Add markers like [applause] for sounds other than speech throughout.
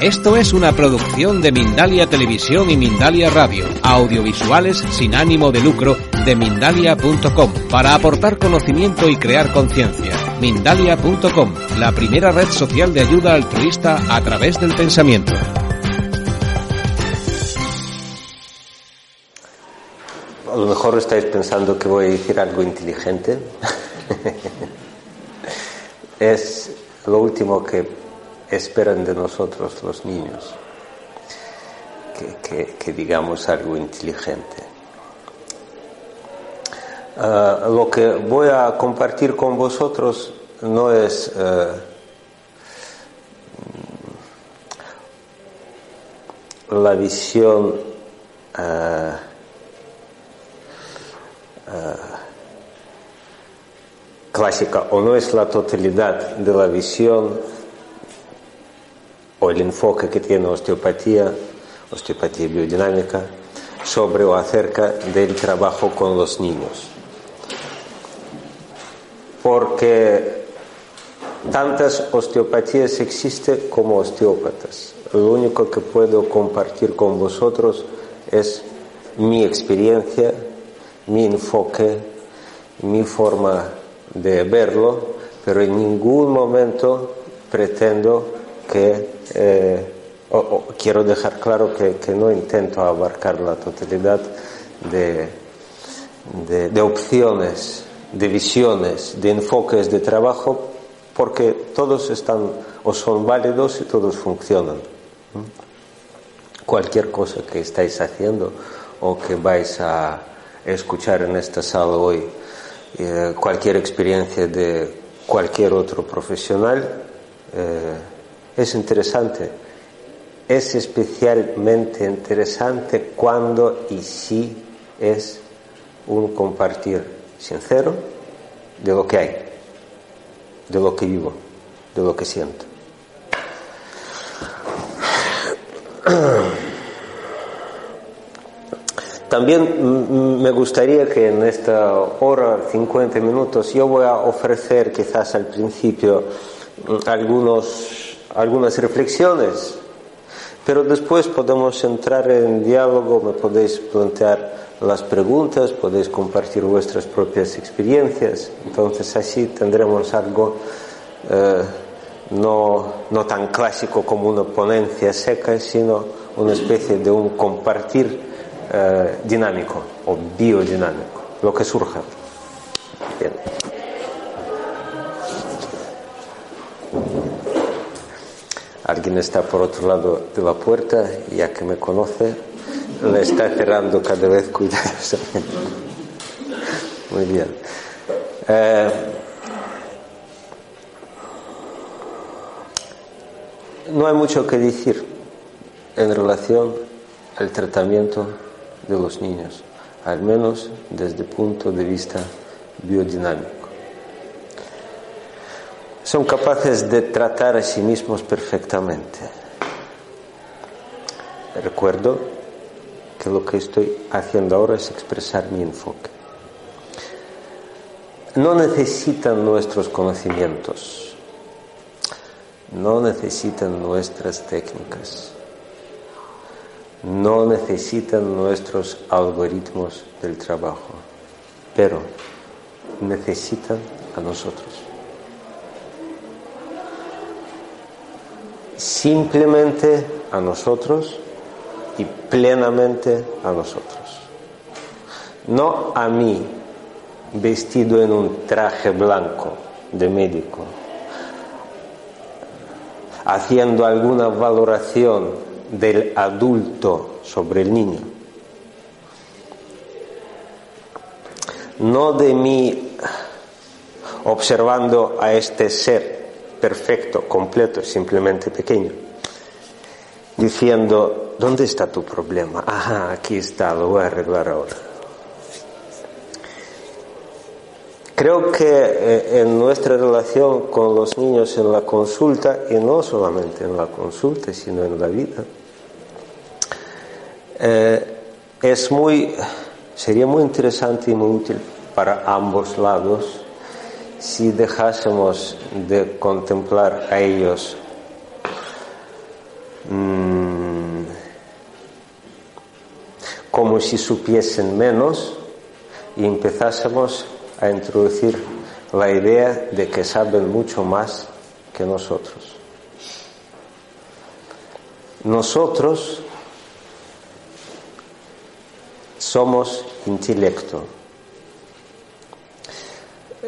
Esto es una producción de Mindalia Televisión y Mindalia Radio, audiovisuales sin ánimo de lucro de mindalia.com, para aportar conocimiento y crear conciencia. Mindalia.com, la primera red social de ayuda altruista a través del pensamiento. A lo mejor estáis pensando que voy a decir algo inteligente. [laughs] es lo último que esperan de nosotros los niños, que, digamos algo inteligente. Ah, lo que voy a compartir con vosotros no es eh, la visión eh, clásica o no es la totalidad de la visión el enfoque que tiene osteopatía, osteopatía biodinámica, sobre o acerca del trabajo con los niños. Porque tantas osteopatías existen como osteópatas. Lo único que puedo compartir con vosotros es mi experiencia, mi enfoque, mi forma de verlo, pero en ningún momento pretendo que eh, quiero dejar claro que, no intento abarcar la totalidad de, de, opciones, de visiones, de enfoques de trabajo, porque todos están o son válidos y todos funcionan. Cualquier cosa que estáis haciendo o que vais a escuchar en esta sala hoy, eh, cualquier experiencia de cualquier otro profesional, eh, es interesante. Es especialmente interesante cuando y si es un compartir sincero de lo que hay, de lo que vivo, de lo que siento. [clears throat] También me gustaría que en esta hora, 50 minutos, yo voy a ofrecer quizás al principio algunos algunas reflexiones, pero después podemos entrar en diálogo, me podéis plantear las preguntas, podéis compartir vuestras propias experiencias, entonces así tendremos algo eh, no, no tan clásico como una ponencia seca, sino una especie de un compartir eh, dinámico o biodinámico, lo que surja. Alguien está por otro lado de la puerta ya que me conoce, le está cerrando cada vez cuidadosamente. Muy bien. Eh, no hay mucho que decir en relación al tratamiento de los niños, al menos desde el punto de vista biodinámico son capaces de tratar a sí mismos perfectamente. Recuerdo que lo que estoy haciendo ahora es expresar mi enfoque. No necesitan nuestros conocimientos, no necesitan nuestras técnicas, no necesitan nuestros algoritmos del trabajo, pero necesitan a nosotros. Simplemente a nosotros y plenamente a nosotros. No a mí vestido en un traje blanco de médico, haciendo alguna valoración del adulto sobre el niño. No de mí observando a este ser perfecto, completo, simplemente pequeño, diciendo, ¿dónde está tu problema? Ajá, aquí está, lo voy a arreglar ahora. Creo que eh, en nuestra relación con los niños en la consulta, y no solamente en la consulta, sino en la vida, eh, es muy, sería muy interesante y muy útil para ambos lados si dejásemos de contemplar a ellos mm, como si supiesen menos y empezásemos a introducir la idea de que saben mucho más que nosotros. Nosotros somos intelecto.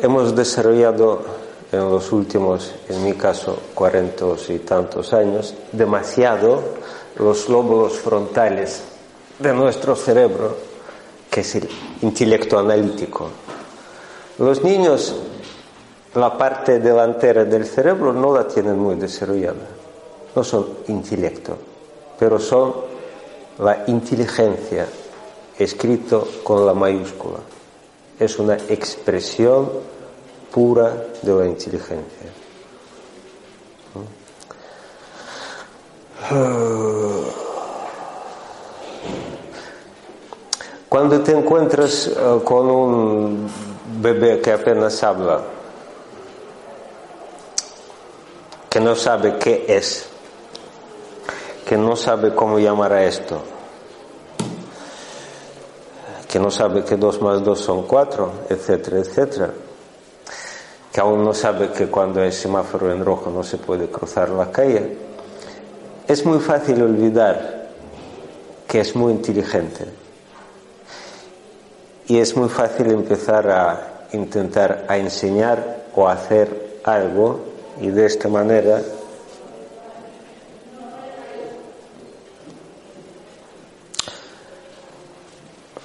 Hemos desarrollado en los últimos, en mi caso, cuarentos y tantos años, demasiado los lóbulos frontales de nuestro cerebro, que es el intelecto analítico. Los niños, la parte delantera del cerebro no la tienen muy desarrollada, no son intelecto, pero son la inteligencia, escrito con la mayúscula. Es una expresión pura de la inteligencia. Cuando te encuentras eh, con un bebé que apenas habla, que no sabe qué es, que no sabe cómo llamar a esto, que no sabe que dos más dos son cuatro, etcétera, etcétera, que aún no sabe que cuando hay semáforo en rojo no se puede cruzar la calle, es muy fácil olvidar que es muy inteligente. Y es muy fácil empezar a intentar a enseñar o hacer algo y de esta manera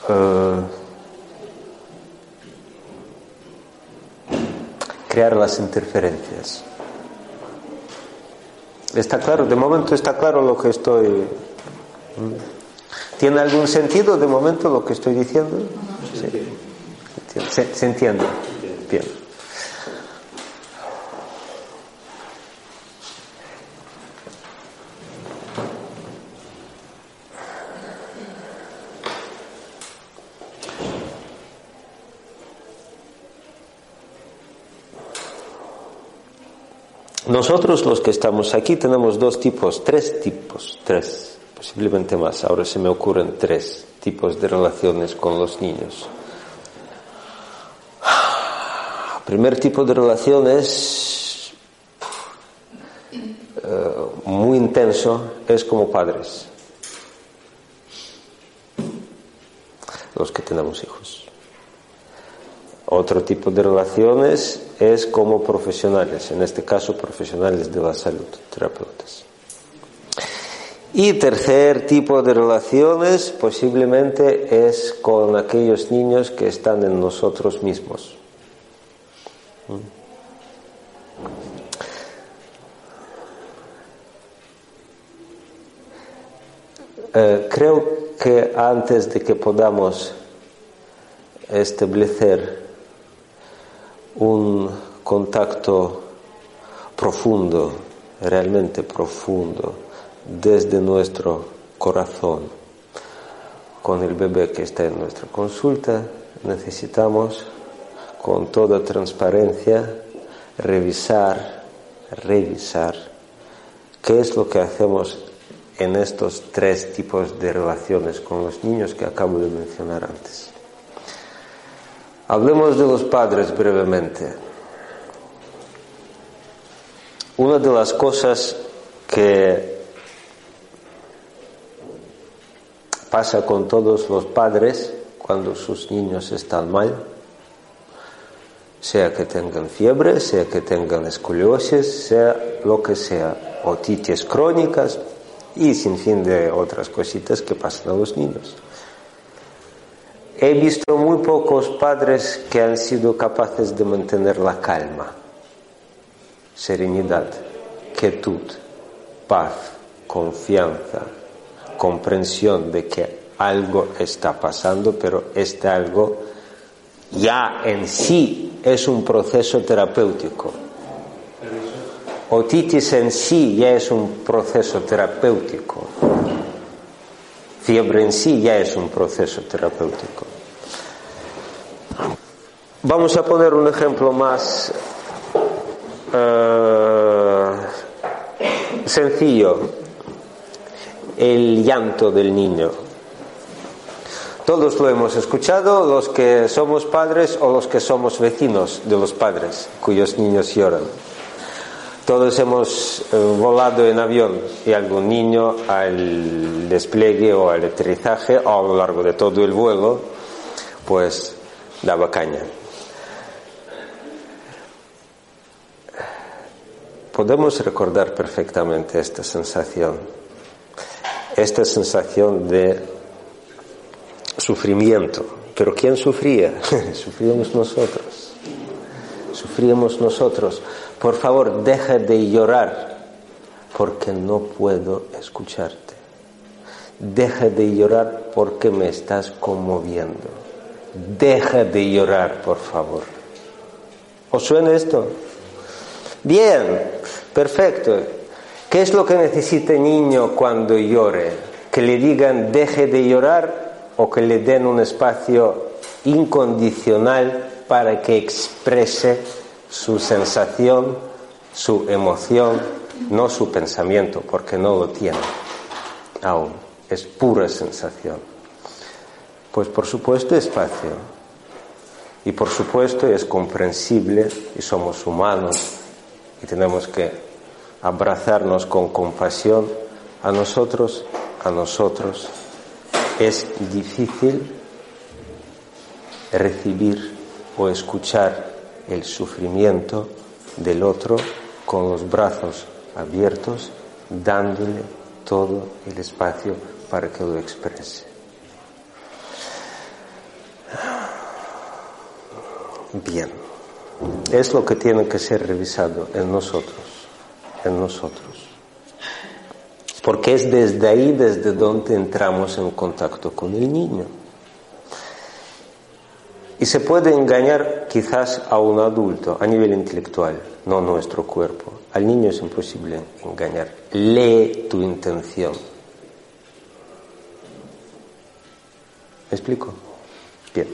uh, crear las interferencias. ¿Está claro? De momento está claro lo que estoy... ¿Tiene algún sentido de momento lo que estoy diciendo? Sí. ¿Se, ¿Se entiende? Bien. Nosotros los que estamos aquí tenemos dos tipos, tres tipos, tres, posiblemente más. Ahora se me ocurren tres tipos de relaciones con los niños. primer tipo de relaciones eh, muy intenso es como padres, los que tenemos hijos. Otro tipo de relaciones es como profesionales, en este caso profesionales de la salud, terapeutas. Y tercer tipo de relaciones posiblemente es con aquellos niños que están en nosotros mismos. Eh, creo que antes de que podamos establecer un contacto profundo, realmente profundo, desde nuestro corazón con el bebé que está en nuestra consulta, necesitamos con toda transparencia revisar, revisar qué es lo que hacemos en estos tres tipos de relaciones con los niños que acabo de mencionar antes. Hablemos de los padres brevemente. Una de las cosas que pasa con todos los padres cuando sus niños están mal, sea que tengan fiebre, sea que tengan escoliosis, sea lo que sea, otitis crónicas y sin fin de otras cositas que pasan a los niños. He visto muy pocos padres que han sido capaces de mantener la calma, serenidad, quietud, paz, confianza, comprensión de que algo está pasando, pero este algo ya en sí es un proceso terapéutico. Otitis en sí ya es un proceso terapéutico. Fiebre en sí ya es un proceso terapéutico. Vamos a poner un ejemplo más uh, sencillo. el llanto del niño. Todos lo hemos escuchado, los que somos padres o los que somos vecinos de los padres cuyos niños lloran. Todos hemos eh, volado en avión y algún niño al despliegue o al aterrizaje o a lo largo de todo el vuelo, pues daba caña. Podemos recordar perfectamente esta sensación, esta sensación de sufrimiento. Pero ¿quién sufría? [laughs] Sufríamos nosotros. Sufríamos nosotros. Por favor, deja de llorar porque no puedo escucharte. Deja de llorar porque me estás conmoviendo. Deja de llorar, por favor. ¿Os suena esto? Bien, perfecto. ¿Qué es lo que necesita el niño cuando llore? Que le digan deje de llorar o que le den un espacio incondicional para que exprese su sensación, su emoción, no su pensamiento, porque no lo tiene aún. Es pura sensación. Pues por supuesto espacio. Y por supuesto es comprensible y somos humanos y tenemos que abrazarnos con compasión a nosotros, a nosotros. Es difícil recibir o escuchar el sufrimiento del otro con los brazos abiertos, dándole todo el espacio para que lo exprese. Bien, es lo que tiene que ser revisado en nosotros, en nosotros. Porque es desde ahí desde donde entramos en contacto con el niño. Y se puede engañar quizás a un adulto a nivel intelectual, no nuestro cuerpo. Al niño es imposible engañar. Lee tu intención. ¿Me explico? Bien.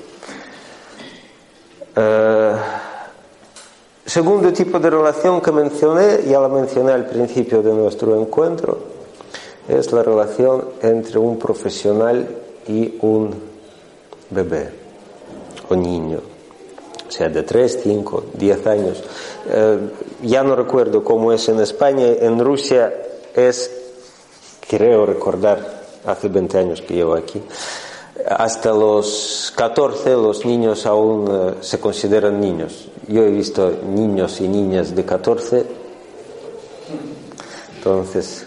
Eh, segundo tipo de relación que mencioné, ya la mencioné al principio de nuestro encuentro, es la relación entre un profesional y un bebé o niño, o sea, de 3, 5, 10 años. Eh, ya no recuerdo cómo es en España, en Rusia es, creo recordar, hace 20 años que llevo aquí, hasta los 14 los niños aún eh, se consideran niños. Yo he visto niños y niñas de 14, entonces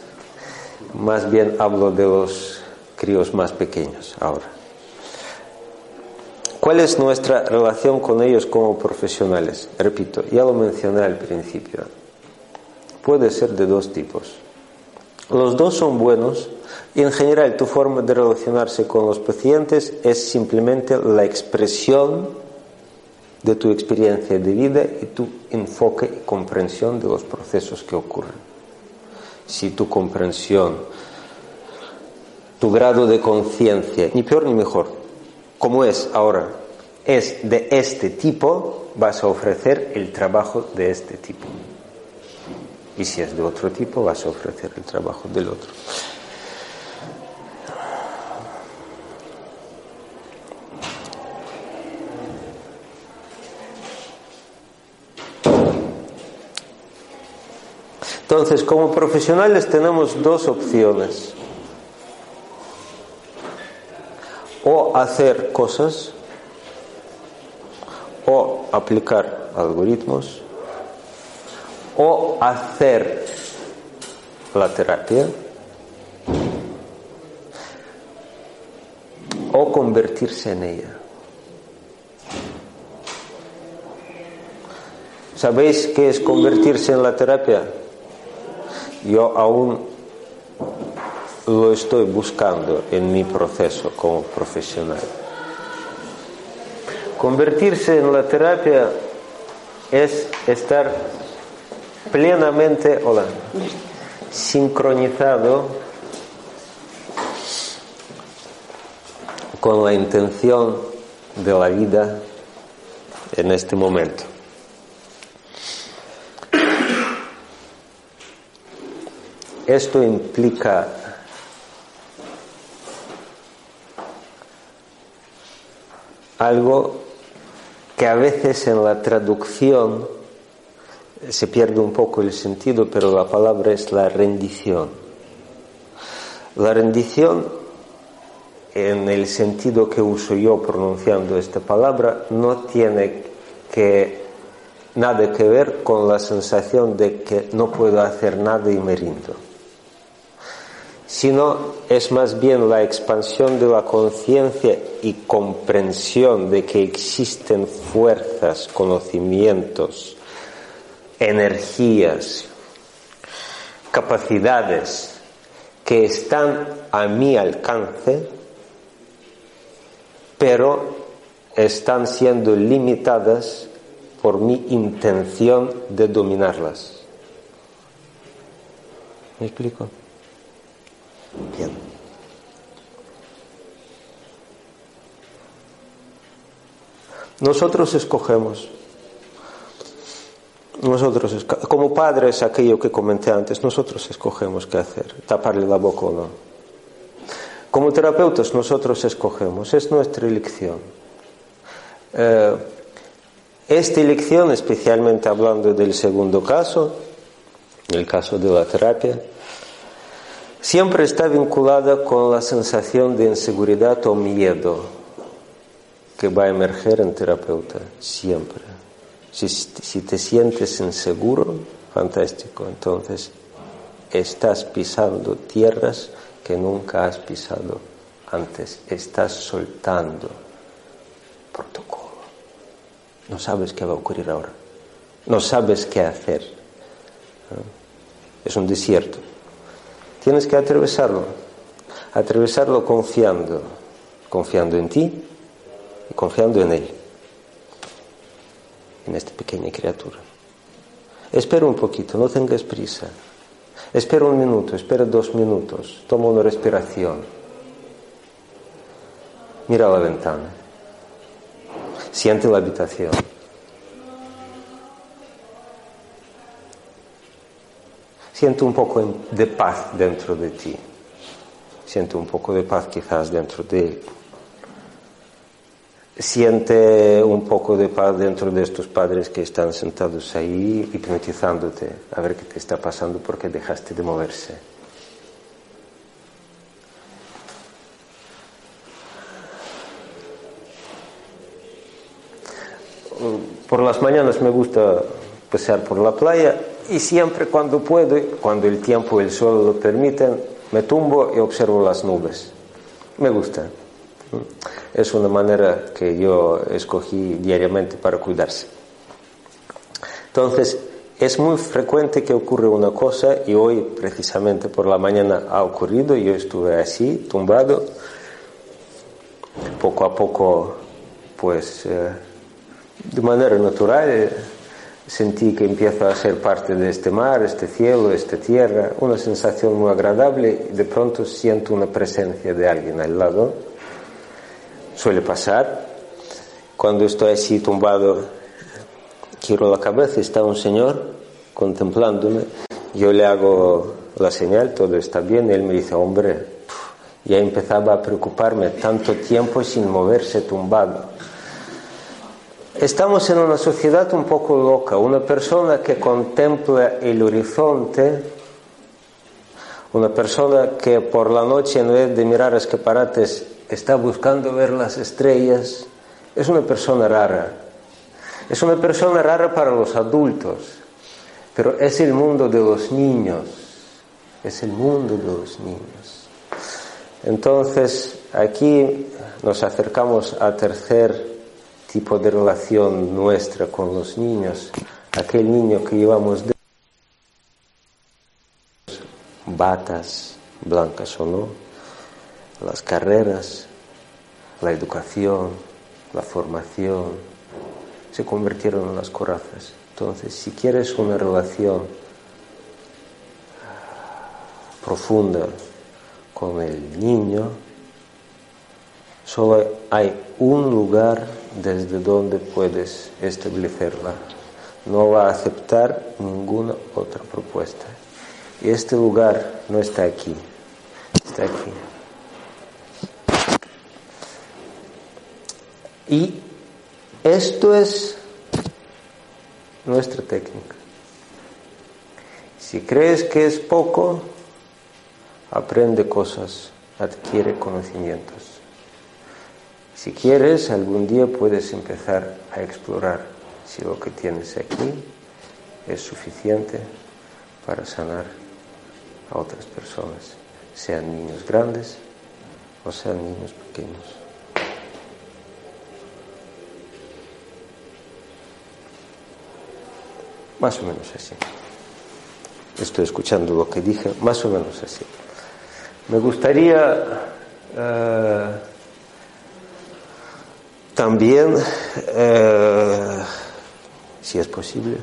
más bien hablo de los críos más pequeños ahora. ¿Cuál es nuestra relación con ellos como profesionales? Repito, ya lo mencioné al principio. Puede ser de dos tipos. Los dos son buenos y en general tu forma de relacionarse con los pacientes es simplemente la expresión de tu experiencia de vida y tu enfoque y comprensión de los procesos que ocurren. Si tu comprensión, tu grado de conciencia, ni peor ni mejor, como es ahora, es de este tipo, vas a ofrecer el trabajo de este tipo. Y si es de otro tipo, vas a ofrecer el trabajo del otro. Entonces, como profesionales tenemos dos opciones. O hacer cosas o aplicar algoritmos o hacer la terapia o convertirse en ella. ¿Sabéis qué es convertirse en la terapia? Yo aún lo estoy buscando en mi proceso como profesional. Convertirse en la terapia es estar plenamente hola, sincronizado con la intención de la vida en este momento. Esto implica algo que a veces en la traducción se pierde un poco el sentido, pero la palabra es la rendición. La rendición, en el sentido que uso yo pronunciando esta palabra, no tiene que nada que ver con la sensación de que no puedo hacer nada y me rindo, sino es más bien la expansión de la conciencia y comprensión de que existen fuerzas, conocimientos, energías, capacidades que están a mi alcance, pero están siendo limitadas por mi intención de dominarlas. ¿Me explico? Nosotros escogemos. Nosotros, como padres, aquello que comenté antes, nosotros escogemos qué hacer, taparle la boca o no. Como terapeutas, nosotros escogemos, es nuestra elección. Eh, esta elección, especialmente hablando del segundo caso, el caso de la terapia, siempre está vinculada con la sensación de inseguridad o miedo que va a emerger en terapeuta, siempre. Si, te sientes inseguro, fantástico, entonces estás pisando tierras que nunca has pisado antes, estás soltando protocolo. No sabes qué va a ocurrir ahora. No sabes qué hacer. Es un desierto. Tienes que atravesarlo. Atravesarlo confiando. Confiando en ti y confiando en Él. En esta pequeña criatura. Espera un poquito, no tengas prisa. Espera un minuto, espera dos minutos. Toma una respiración. Mira la ventana. Siente la habitación. Siente un poco de paz dentro de ti. Siente un poco de paz quizás dentro de él. Siente un poco de paz dentro de estos padres que están sentados ahí hipnotizándote a ver qué te está pasando porque dejaste de moverse. por las mañanas me gusta pasear por la playa y siempre cuando puedo, cuando el tiempo y el sol lo permiten, me tumbo y observo las nubes. Me gusta. Es una manera que yo escogí diariamente para cuidarse. Entonces, es muy frecuente que ocurra una cosa y hoy precisamente por la mañana ha ocurrido, yo estuve así, tumbado, poco a poco pues eh, de manera natural sentí que empiezo a ser parte de este mar, este cielo, esta tierra, una sensación muy agradable y de pronto siento una presencia de alguien al lado. Suele pasar. Cuando estoy así tumbado, giro la cabeza, está un señor contemplándome. Yo le hago la señal, todo está bien, y él me dice, hombre, ya empezaba a preocuparme tanto tiempo sin moverse tumbado. Estamos en una sociedad un poco loca, una persona que contempla el horizonte, una persona que por la noche en vez de mirar escaparates está buscando ver las estrellas, es una persona rara. Es una persona rara para los adultos, pero es el mundo de los niños, es el mundo de los niños. Entonces, aquí nos acercamos a tercer tipo de relación nuestra con los niños, aquel niño que llevamos de batas, blancas o no, las carreras, la educación, la formación, se convirtieron en las corazas. Entonces, si quieres una relación profunda con el niño, solo hay un lugar desde donde puedes establecerla. No va a aceptar ninguna otra propuesta. Y este lugar no está aquí, está aquí. Y esto es nuestra técnica. Si crees que es poco, aprende cosas, adquiere conocimientos. Si quieres, algún día puedes empezar a explorar si lo que tienes aquí es suficiente para sanar a otras personas, sean niños grandes o sean niños pequeños. Más o menos así. Estoy escuchando lo que dije, más o menos así. Me gustaría eh, también, eh, si es posible,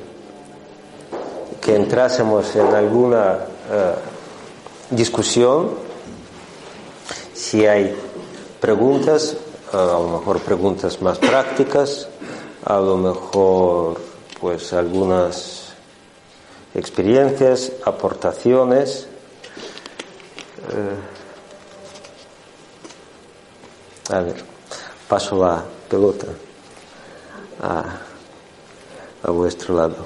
que entrásemos en alguna eh, discusión, si hay preguntas, a lo mejor preguntas más prácticas, a lo mejor pues algunas experiencias, aportaciones. Eh, a ver, paso la pelota a, a vuestro lado,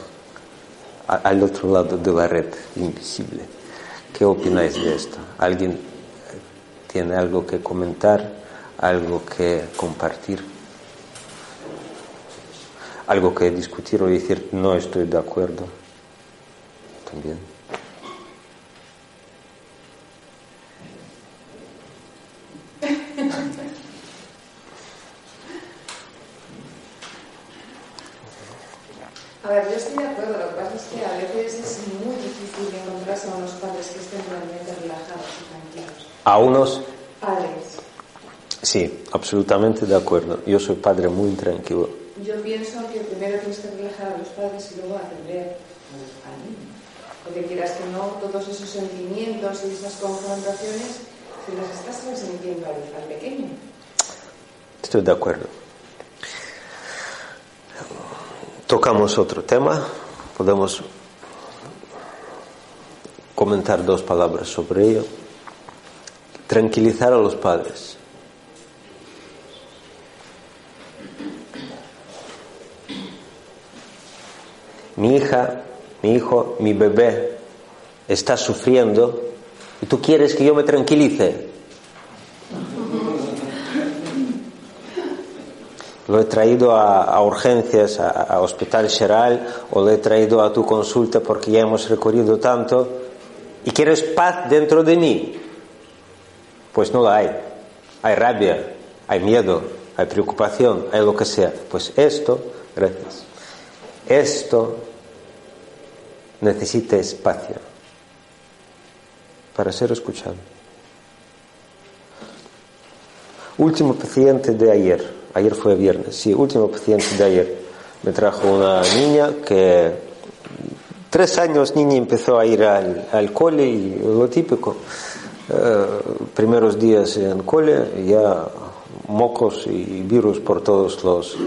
al otro lado de la red invisible. ¿Qué opináis de esto? ¿Alguien tiene algo que comentar, algo que compartir? algo que discutir o decir no estoy de acuerdo también. A ver, yo estoy de acuerdo, lo que pasa es que a veces es muy difícil encontrarse a unos padres que estén realmente relajados y tranquilos. ¿A unos? Padres. Sí, absolutamente de acuerdo. Yo soy padre muy tranquilo. Yo pienso que primero tienes que relajar a los padres y luego atender al niño. Porque quieras que no, todos esos sentimientos y esas confrontaciones se las estás transmitiendo al, al pequeño. Estoy de acuerdo. Tocamos otro tema. Podemos comentar dos palabras sobre ello. Tranquilizar a los padres. Mi hija, mi hijo, mi bebé está sufriendo y tú quieres que yo me tranquilice. Lo he traído a, urgencias, a, Hospital Sheral, o lo he traído a tu consulta porque ya hemos recorrido tanto y quieres paz dentro de mí. Pues no la hay. Hay rabia, hay miedo, hay preocupación, hay lo que sea. Pues esto, gracias. Esto necesita espacio para ser escuchado. Último paciente de ayer, ayer fue viernes, sí, último paciente de ayer, me trajo una niña que tres años niña empezó a ir al, al cole y lo típico, primeros días en cole, ya mocos y virus por todos los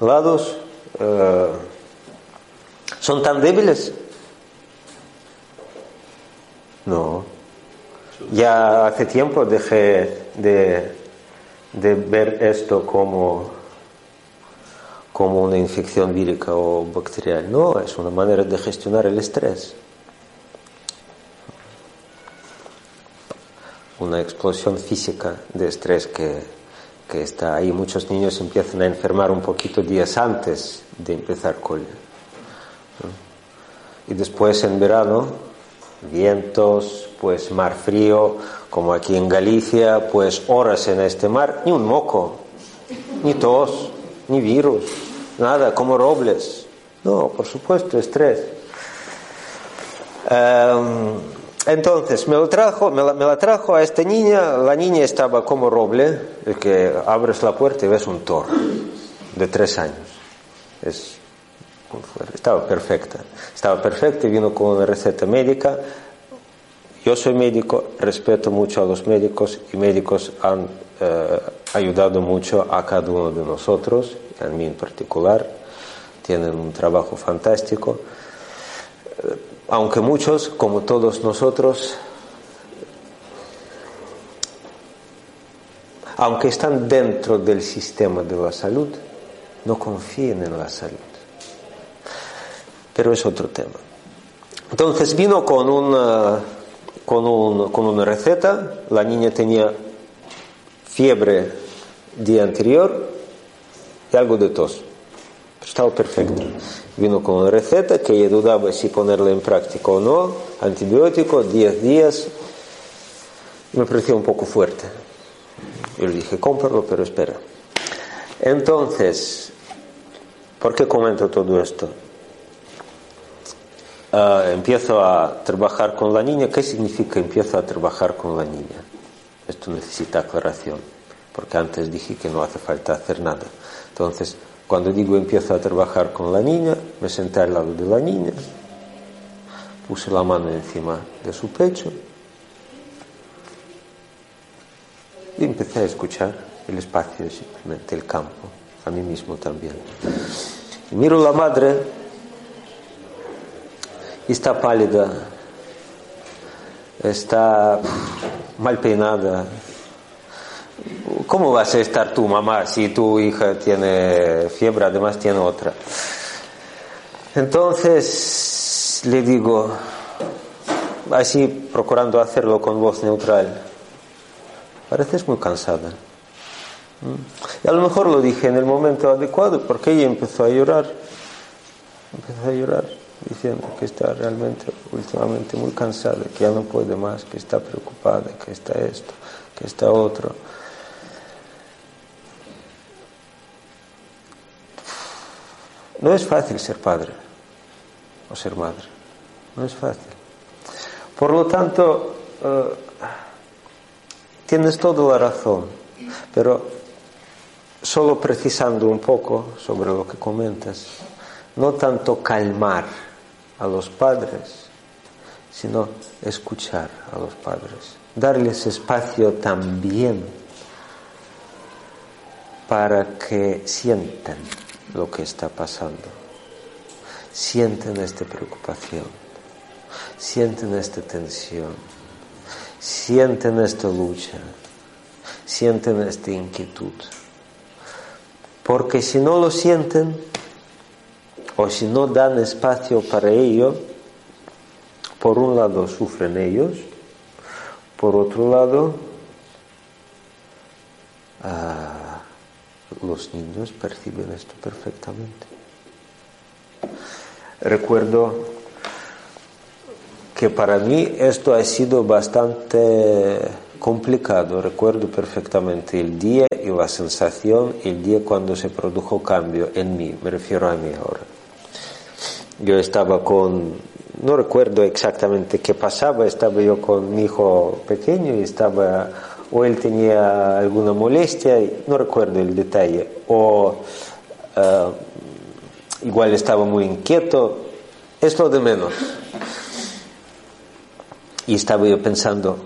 lados. Eh, ¿Son tan débiles? No. Ya hace tiempo dejé de, de ver esto como, como una infección vírica o bacterial. No, es una manera de gestionar el estrés. Una explosión física de estrés que, que está ahí. Muchos niños empiezan a enfermar un poquito días antes de empezar cole. Y después en verano, vientos, pues mar frío, como aquí en Galicia, pues horas en este mar, ni un moco, ni tos, ni virus, nada, como robles. No, por supuesto, estrés. Um, entonces, me, lo trajo, me la, trajo a esta niña, la niña estaba como roble, que abres la puerta y ves un toro de tres años. Es, estaba perfecta. Estaba perfecta y vino con una receta médica. Yo soy médico, respeto mucho a los médicos y médicos han eh, ayudado mucho a cada uno de nosotros, a mí en particular. Tienen un trabajo fantástico. Aunque muchos, como todos nosotros, aunque están dentro del sistema de la salud, no confíen en la salud. Pero es otro tema. Entonces vino con una, con, un, con una receta, la niña tenía fiebre día anterior y algo de tos. Estaba perfecto. Vino con receta que ella dudaba si ponerla en práctica o no, antibiótico, 10 días, me pareció un poco fuerte. Yo le dije, cómpralo, pero espera. Entonces, ¿por qué comento todo esto? Uh, empiezo a trabajar con la niña. ¿Qué significa empiezo a trabajar con la niña? Esto necesita aclaración, porque antes dije que no hace falta hacer nada. Entonces, cuando digo empiezo a trabajar con la niña, me senté al lado de la niña, puse la mano encima de su pecho y empecé a escuchar el espacio, simplemente el campo, a mí mismo también. Y miro la madre está pálida, está mal peinada. ¿Cómo vas a estar tú, mamá, si tu hija tiene fiebre, además tiene otra? Entonces le digo, así procurando hacerlo con voz neutral, pareces muy cansada. Y a lo mejor lo dije en el momento adecuado porque ella empezó a llorar. Empezó a llorar diciendo que está realmente últimamente muy cansada, que ya no puede más, que está preocupada, que está esto, que está otro. No es fácil ser padre o ser madre. No es fácil. Por lo tanto, uh, tienes toda la razón, pero solo precisando un poco sobre lo que comentas, no tanto calmar a los padres, sino escuchar a los padres, darles espacio también para que sientan lo que está pasando, sienten esta preocupación, sienten esta tensión, sienten esta lucha, sienten esta inquietud. Porque si no lo sienten, o si no dan espacio para ello, por un lado sufren ellos, por otro lado ah, los niños perciben esto perfectamente. Recuerdo que para mí esto ha sido bastante complicado. Recuerdo perfectamente el día y la sensación, el día cuando se produjo cambio en mí, me refiero a mí ahora. Yo estaba con, no recuerdo exactamente qué pasaba, estaba yo con mi hijo pequeño y estaba, o él tenía alguna molestia, no recuerdo el detalle, o uh, igual estaba muy inquieto, es lo de menos. Y estaba yo pensando,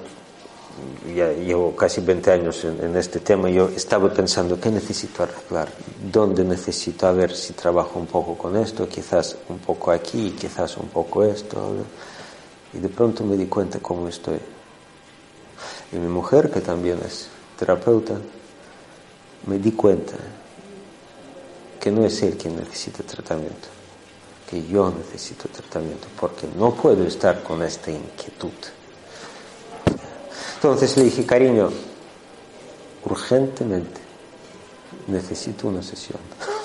ya llevo casi 20 años en, este tema, yo estaba pensando qué necesito arreglar, dónde necesito, a ver si trabajo un poco con esto, quizás un poco aquí, quizás un poco esto. Y de pronto me di cuenta cómo estoy. Y mi mujer, que también es terapeuta, me di cuenta que no es él quien necesita tratamiento, que yo necesito tratamiento, porque no puedo estar con esta inquietud entonces le dije, cariño, urgentemente necesito una sesión.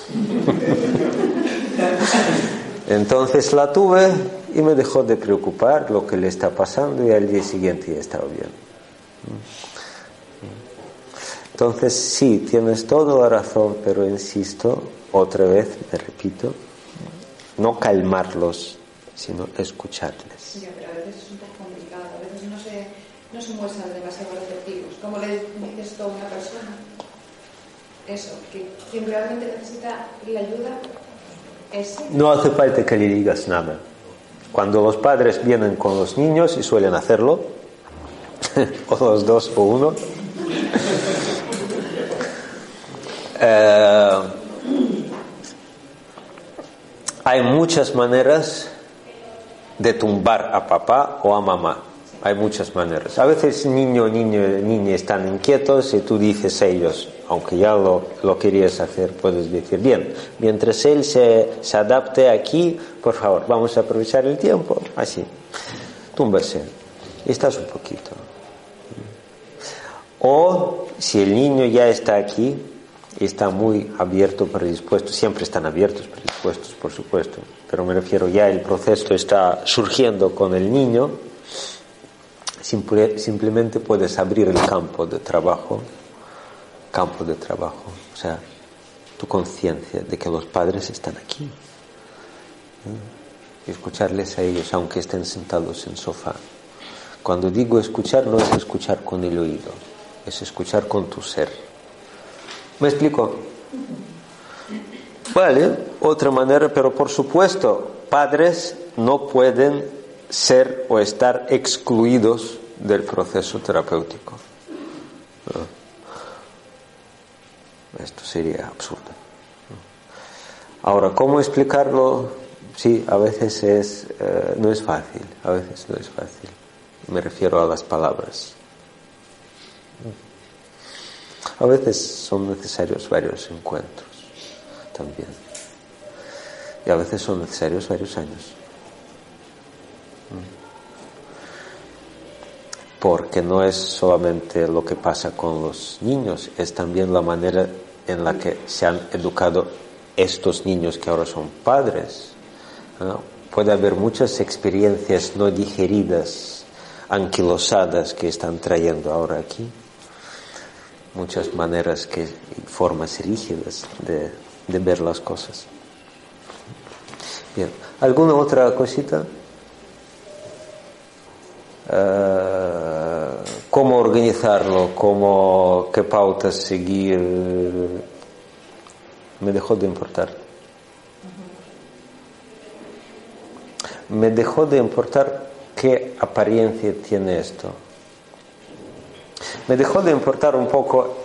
[laughs] Entonces la tuve y me dejó de preocupar lo que le está pasando y al día siguiente ya estaba bien. Entonces sí, tienes toda la razón, pero insisto, otra vez, me repito, no calmarlos, sino escucharles no se muestran demasiado receptivos. ¿Cómo le dices tú a una persona? Eso, que quien realmente necesita la ayuda es... No hace falta que le digas nada. Cuando los padres vienen con los niños, y suelen hacerlo, [laughs] o los dos o uno, eh, hay muchas maneras de tumbar a papá o a mamá. hay muchas maneras. A veces niño, niño, niña están inquietos y tú dices a ellos, aunque ya lo, lo querías hacer, puedes decir, bien, mientras él se, se adapte aquí, por favor, vamos a aprovechar el tiempo, así, túmbase, estás un poquito. O si el niño ya está aquí, está muy abierto, predispuesto, siempre están abiertos, predispuestos, por supuesto, pero me refiero ya el proceso está surgiendo con el niño, simplemente puedes abrir el campo de trabajo, campo de trabajo, o sea, tu conciencia de que los padres están aquí. Y escucharles a ellos, aunque estén sentados en sofá. Cuando digo escuchar, no es escuchar con el oído, es escuchar con tu ser. ¿Me explico? Vale, otra manera, pero por supuesto, padres no pueden ser o estar excluidos del proceso terapéutico. Esto sería absurdo. Ahora, ¿cómo explicarlo? Sí, a veces es, eh, no es fácil, a veces no es fácil. Me refiero a las palabras. A veces son necesarios varios encuentros también. Y a veces son necesarios varios años. porque no es solamente lo que pasa con los niños, es también la manera en la que se han educado estos niños que ahora son padres. Puede haber muchas experiencias no digeridas, anquilosadas que están trayendo ahora aquí, muchas maneras que, formas rígidas de, ver las cosas. Bien, ¿alguna otra cosita? Eh, cómo organizarlo, cómo, qué pautas seguir, me dejó de importar. Me dejó de importar qué apariencia tiene esto. Me dejó de importar un poco,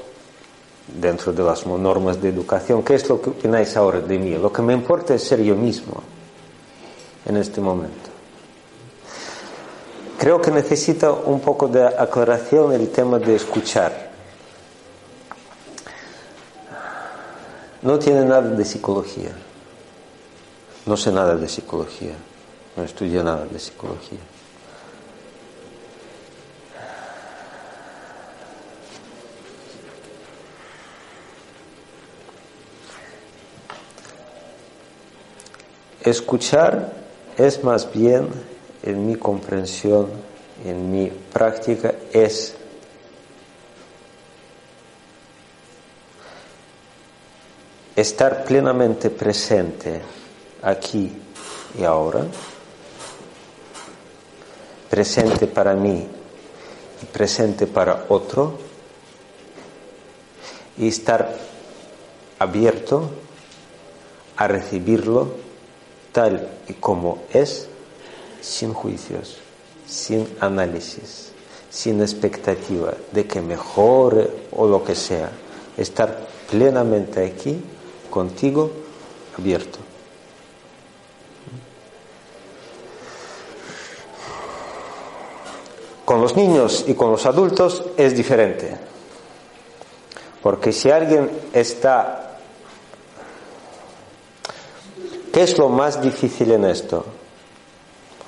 dentro de las normas de educación, qué es lo que opináis ahora de mí. Lo que me importa es ser yo mismo en este momento. Creo que necesita un poco de aclaración el tema de escuchar. No tiene nada de psicología. No sé nada de psicología. No estudio nada de psicología. Escuchar es más bien en mi comprensión, en mi práctica, es estar plenamente presente aquí y ahora, presente para mí y presente para otro, y estar abierto a recibirlo tal y como es sin juicios, sin análisis, sin expectativa de que mejore o lo que sea. Estar plenamente aquí, contigo, abierto. Con los niños y con los adultos es diferente. Porque si alguien está... ¿Qué es lo más difícil en esto?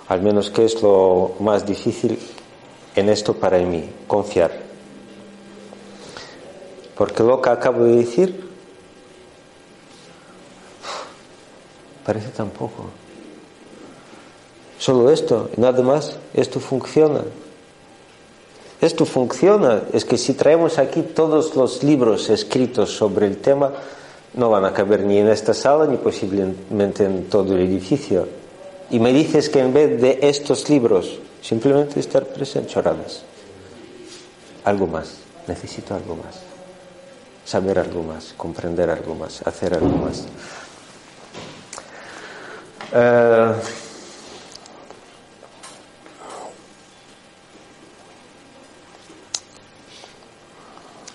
al menos que es lo más difícil en esto para mí, confiar. Porque lo que acabo de decir [sighs] parece tan poco. Solo esto, y nada más, esto funciona. Esto funciona. Es que si traemos aquí todos los libros escritos sobre el tema, no van a caber ni en esta sala ni posiblemente en todo el edificio y me dices que en vez de estos libros, simplemente estar presente, choradas. Algo más, necesito algo más. Saber algo más, comprender algo más, hacer algo más. Eh,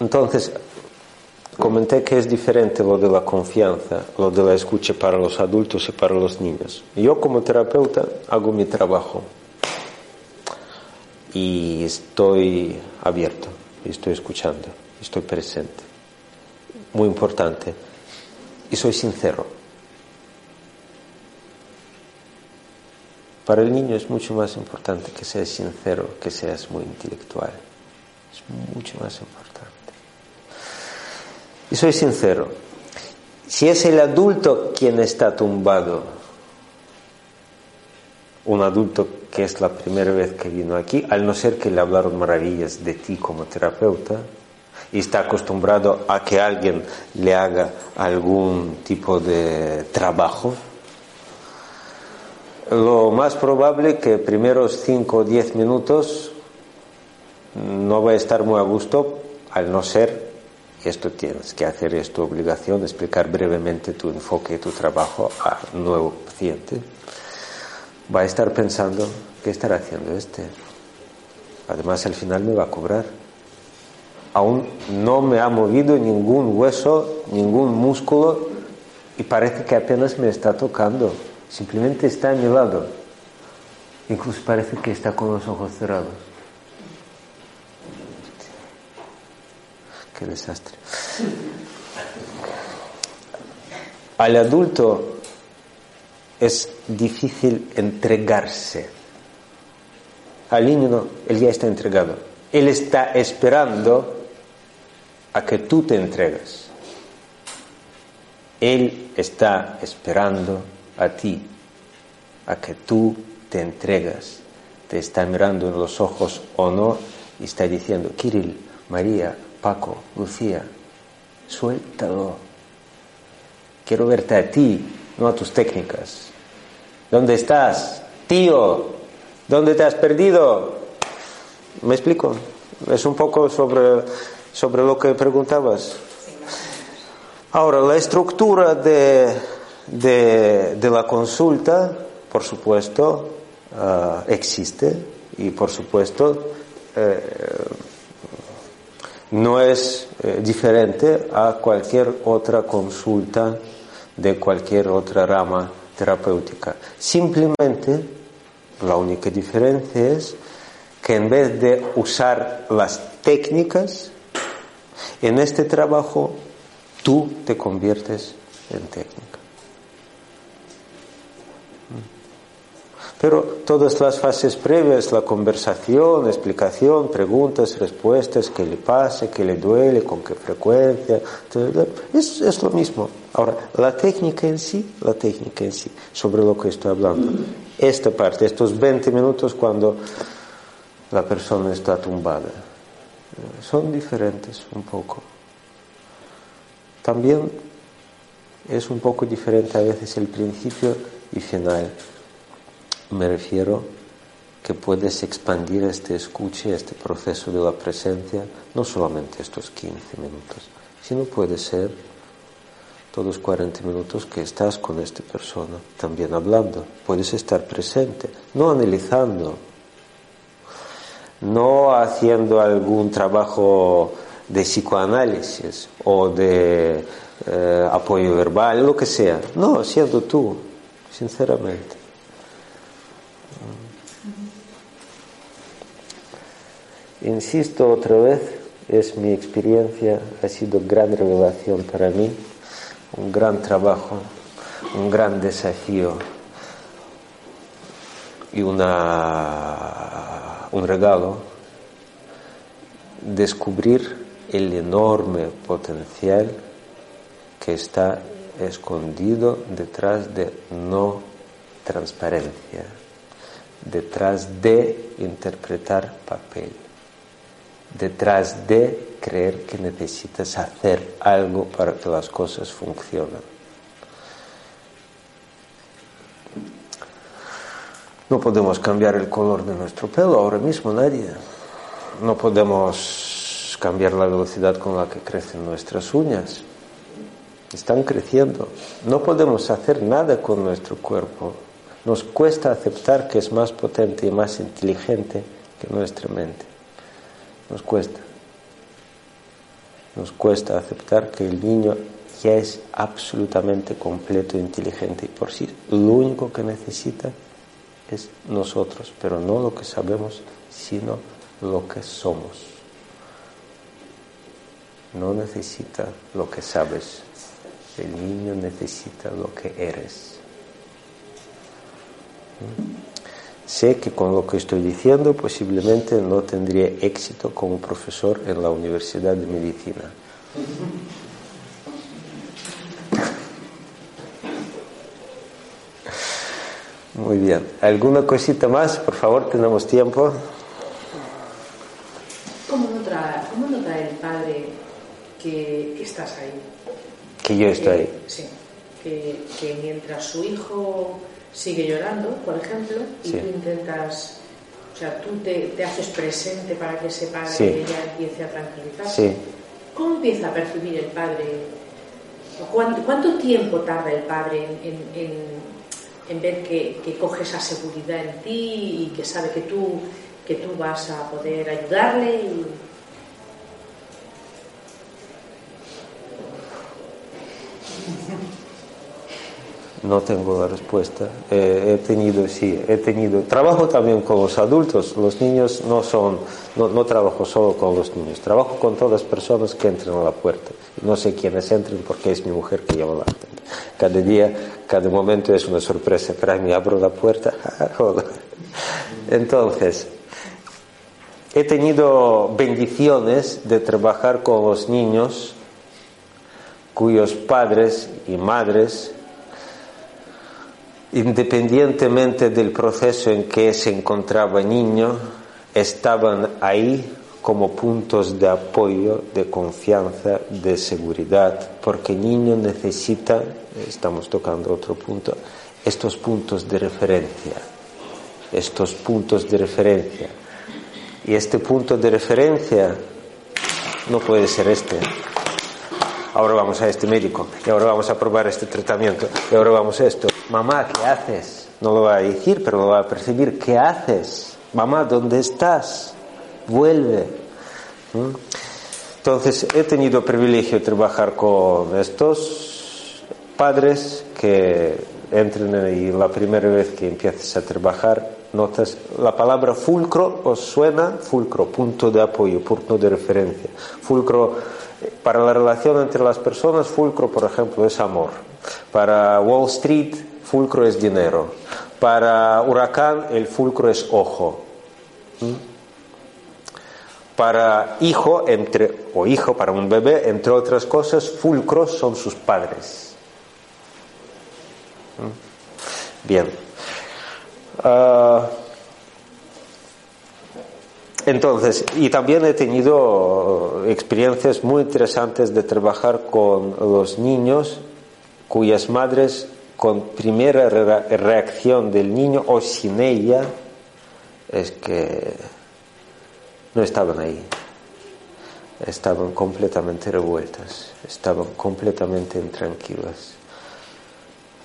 entonces, Comenté que es diferente lo de la confianza, lo de la escucha para los adultos y para los niños. Yo como terapeuta hago mi trabajo. y estoy abierto, estoy escuchando, estoy presente. Muy importante. Y soy sincero. Para el niño es mucho más importante que seas sincero, que seas muy intelectual. Es mucho más importante. Y soy sincero. Si es el adulto quien está tumbado, un adulto que es la primera vez que vino aquí, al no ser que le hablaron maravillas de ti como terapeuta, y está acostumbrado a que alguien le haga algún tipo de trabajo, lo más probable que primeros 5 o 10 minutos no va a estar muy a gusto, al no ser esto tienes que hacer, es tu obligación, explicar brevemente tu enfoque tu trabajo al nuevo paciente. Va a estar pensando, ¿qué estará haciendo este? Además, al final me va a cobrar. Aún no me ha movido ningún hueso, ningún músculo y parece que apenas me está tocando. Simplemente está a mi lado. Incluso parece que está con los ojos cerrados. Desastre. Al adulto es difícil entregarse. Al niño no, él ya está entregado. Él está esperando a que tú te entregues. Él está esperando a ti, a que tú te entregas, te está mirando en los ojos o no y está diciendo, Kirill, María, Paco, Lucía, suéltalo. Quiero verte a ti, no a tus técnicas. ¿Dónde estás? Tío, ¿dónde te has perdido? ¿Me explico? Es un poco sobre, sobre lo que preguntabas. Ahora, la estructura de, de, la consulta, por supuesto, ah, existe y por supuesto eh, no es eh, diferente a cualquier otra consulta de cualquier otra rama terapéutica. Simplemente la única diferencia es que en vez de usar las técnicas, en este trabajo tú te conviertes en técnica. Pero todas las fases previas, la conversación, explicación, preguntas, respuestas, qué le pasa, qué le duele, con qué frecuencia, es, es lo mismo. Ahora, la técnica en sí, la técnica en sí, sobre lo que estoy hablando, esta parte, estos 20 minutos cuando la persona está tumbada, son diferentes un poco. También es un poco diferente a veces el principio y final. Me refiero que puedes expandir este escuche, este proceso de la presencia, no solamente estos 15 minutos, sino puede ser todos 40 minutos que estás con esta persona, también hablando. Puedes estar presente, no analizando, no haciendo algún trabajo de psicoanálisis o de eh, apoyo verbal, lo que sea. No, siendo tú, sinceramente. Insisto otra vez, es mi experiencia, ha sido gran revelación para mí, un gran trabajo, un gran desafío y una, un regalo, descubrir el enorme potencial que está escondido detrás de no transparencia, detrás de interpretar papel detrás de creer que necesitas hacer algo para que las cosas funcionen. No podemos cambiar el color de nuestro pelo ahora mismo, nadie. No podemos cambiar la velocidad con la que crecen nuestras uñas. Están creciendo. No podemos hacer nada con nuestro cuerpo. Nos cuesta aceptar que es más potente y más inteligente que nuestra mente. Nos cuesta. Nos cuesta aceptar que el niño ya es absolutamente completo e inteligente y por sí lo único que necesita es nosotros, pero no lo que sabemos, sino lo que somos. No necesita lo que sabes, el niño necesita lo que eres. Sé que con lo que estoy diciendo posiblemente no tendría éxito como profesor en la Universidad de Medicina. Muy bien. ¿Alguna cosita más? Por favor, tenemos tiempo. ¿Cómo nota, cómo nota el padre que, que, estás ahí? Que yo estoy ahí. Sí. Que, que, mientras su hijo sigue llorando, por ejemplo, y Sí. tú intentas, o sea, tú te, te haces presente para que ese padre Sí. ya empiece a tranquilizarse. Sí. ¿Cómo empieza a percibir el padre? ¿Cuánto, cuánto tiempo tarda el padre en, en- en- en ver que, que coge esa seguridad en ti y que sabe que tú, que tú vas a poder ayudarle? Y... No tengo la respuesta. Eh, he tenido, sí, he tenido. Trabajo también con los adultos. Los niños no son, no, trabajo solo con los niños. Trabajo con todas las personas que entran a la puerta. No sé quiénes entren porque es mi mujer que llama la puerta. Cada día, cada momento es una sorpresa para mí. Abro la puerta. [laughs] hola. Entonces, he tenido bendiciones de trabajar con los niños cuyos padres y madres independientemente del proceso en que se encontraba el niño, estaban ahí como puntos de apoyo, de confianza, de seguridad, porque el niño necesita, estamos tocando otro punto, estos puntos de referencia, estos puntos de referencia. Y este punto de referencia no puede ser este. Ahora vamos a este médico, y ahora vamos a probar este tratamiento, y ahora vamos a esto. Mamá, ¿qué haces? No lo va a decir, pero lo va a percibir. ¿Qué haces? Mamá, ¿dónde estás? Vuelve. Entonces, he tenido el privilegio de trabajar con estos padres que entran y la primera vez que empiezas a trabajar, notas la palabra fulcro, ¿os suena? Fulcro, punto de apoyo, punto de referencia. Fulcro, para la relación entre las personas, fulcro, por ejemplo, es amor. Para Wall Street, fulcro es dinero. Para huracán, el fulcro es ojo. ¿Mm? Para hijo, entre, o hijo, para un bebé, entre otras cosas, fulcros son sus padres. ¿Mm? Bien. Ah, entonces, y también he tenido experiencias muy interesantes de trabajar con los niños cuyas madres con primera re- reacción del niño o sin ella es que no estaban ahí. Estaban completamente revueltas, estaban completamente intranquilas.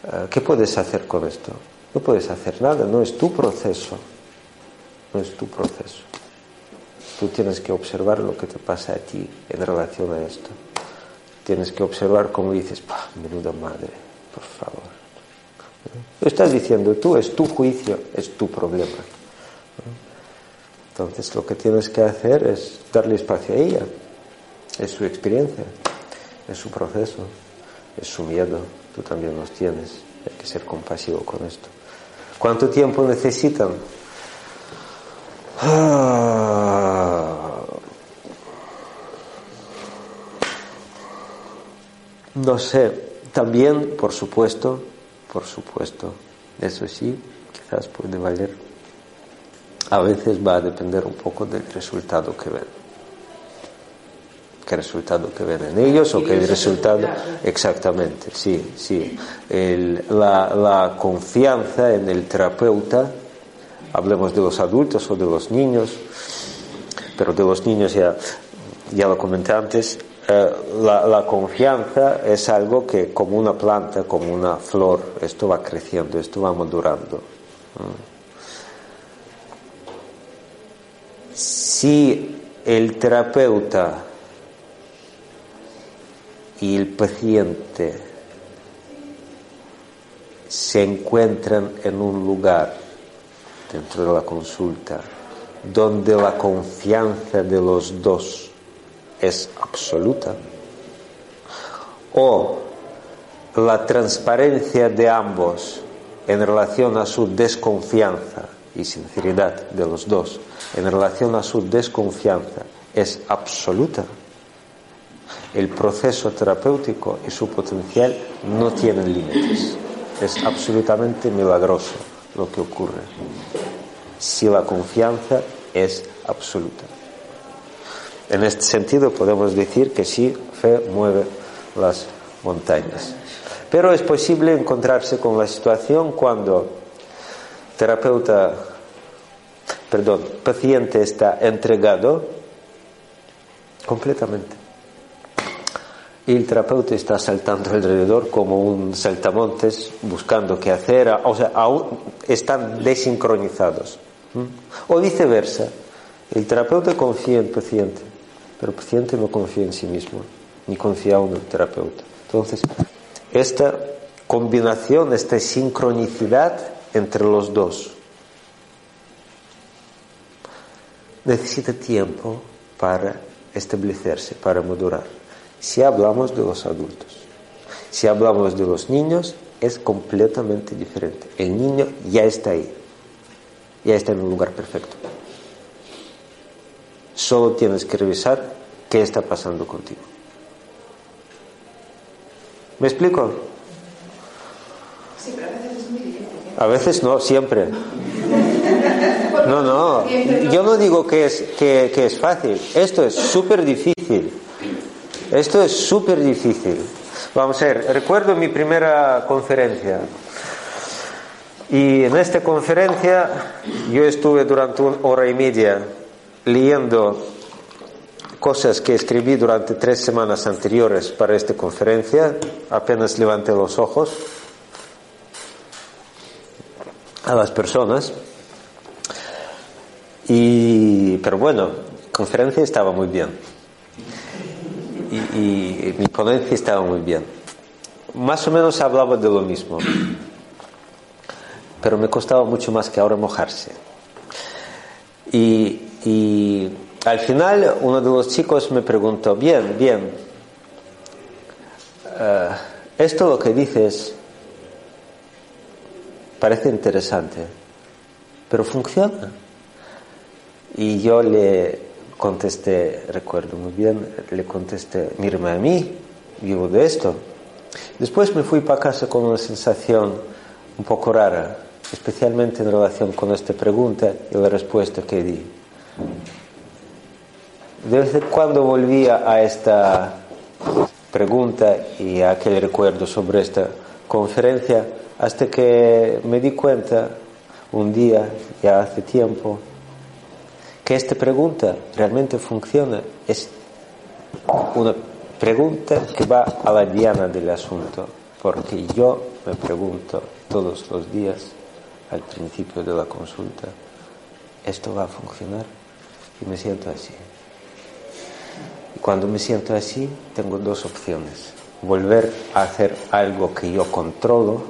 Eh, ¿Qué puedes hacer con esto? No puedes hacer nada, no es tu proceso. No es tu proceso. Tú tienes que observar lo que te pasa a ti en relación a esto. Tienes que observar cómo dices, "Pah, menuda madre, por favor. Lo estás diciendo tú, es tu juicio, es tu problema. Entonces lo que tienes que hacer es darle espacio a ella. Es su experiencia, es su proceso, es su miedo. Tú también los tienes. Hay que ser compasivo con esto. ¿Cuánto tiempo necesitan? Ah, No sé, también, por supuesto, por supuesto, eso sí, quizás puede valer. A veces va a depender un poco del resultado que ven. ¿Qué resultado que ven en ellos o qué ese resultado? resultado. Exactamente, sí, sí. El- la, la confianza en el terapeuta, hablemos de los adultos o de los niños, pero de los niños ya, ya lo comenté antes, eh, la, la confianza es algo que como una planta, como una flor, esto va creciendo, esto va madurando. Si el terapeuta y el paciente se encuentran en un lugar dentro de la consulta, donde la confianza de los dos es absoluta, o la transparencia de ambos en relación a su desconfianza y sinceridad de los dos, en relación a su desconfianza, es absoluta, el proceso terapéutico y su potencial no tienen límites. Es absolutamente milagroso lo que ocurre si la confianza es absoluta. En este sentido podemos decir que sí, fe mueve las montañas. Pero es posible encontrarse con la situación cuando terapeuta, perdón, paciente está entregado completamente. Y el terapeuta está saltando alrededor como un saltamontes buscando qué hacer, o sea, aún están desincronizados. O viceversa, el terapeuta confía en el paciente, pero el paciente no confía en sí mismo, ni confía en el terapeuta. Entonces, esta combinación, esta sincronicidad entre los dos necesita tiempo para establecerse, para madurar. Si hablamos de los adultos, si hablamos de los niños, es completamente diferente. El niño ya está ahí, ya está en un lugar perfecto. Solo tienes que revisar qué está pasando contigo. ¿Me explico? Sí, pero a veces es muy difícil. ¿eh? A veces no, siempre. [laughs] No, no, yo no digo que es, que, que es fácil, esto es súper difícil. Esto es súper difícil. Vamos a ver, recuerdo mi primera conferencia. Y en esta conferencia yo estuve durante una hora y media leyendo cosas que escribí durante tres semanas anteriores para esta conferencia. Apenas levanté los ojos a las personas. Y, pero bueno, conferencia estaba muy bien. Y, mi ponencia estaba muy bien. Más o menos hablaba de lo mismo. Pero me costaba mucho más que ahora mojarse. Y, y al final uno de los chicos me preguntó, bien, bien, eh, esto lo que dices parece interesante, pero funciona. Y yo le contesté, recuerdo muy bien, le contesté, mírame a mí, vivo de esto. Después me fui para casa con una sensación un poco rara, especialmente en relación con esta pregunta y la respuesta que di. De vez en cuando volvía a esta pregunta y a aquel recuerdo sobre esta conferencia hasta que me di cuenta un día, ya hace tiempo, que esta pregunta realmente funciona. Es una pregunta que va a la diana del asunto, porque yo me pregunto todos los días al principio de la consulta, ¿esto va a funcionar? Y me siento así. Y cuando me siento así, tengo dos opciones. Volver a hacer algo que yo controlo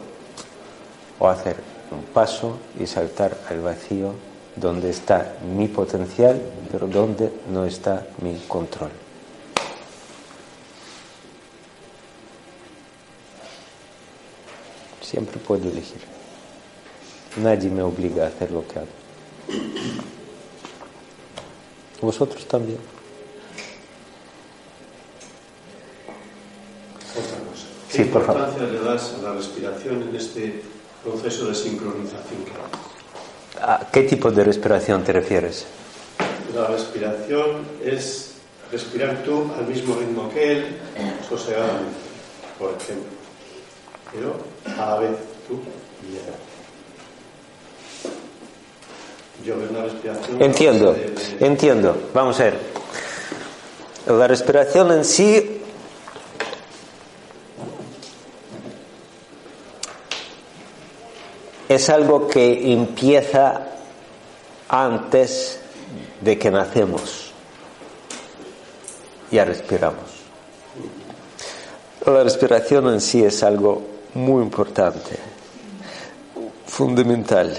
o hacer un paso y saltar al vacío donde está mi potencial, pero donde no está mi control. Siempre puedo elegir. Nadie me obliga a hacer lo que hago. Vosotros también. Otra cosa. Sí, ¿Qué por favor. importancia le das a la respiración en este proceso de sincronización que haces? ¿A qué tipo de respiración te refieres? La respiración es respirar tú al mismo ritmo que él, sosegadamente, por ejemplo. Pero a la vez tú y él. Yo veo una respiración. Entiendo, de- entiendo. Vamos a ver. La respiración en sí es algo que empieza antes de que nacemos. Ya respiramos. La respiración en sí es algo muy importante, fundamental.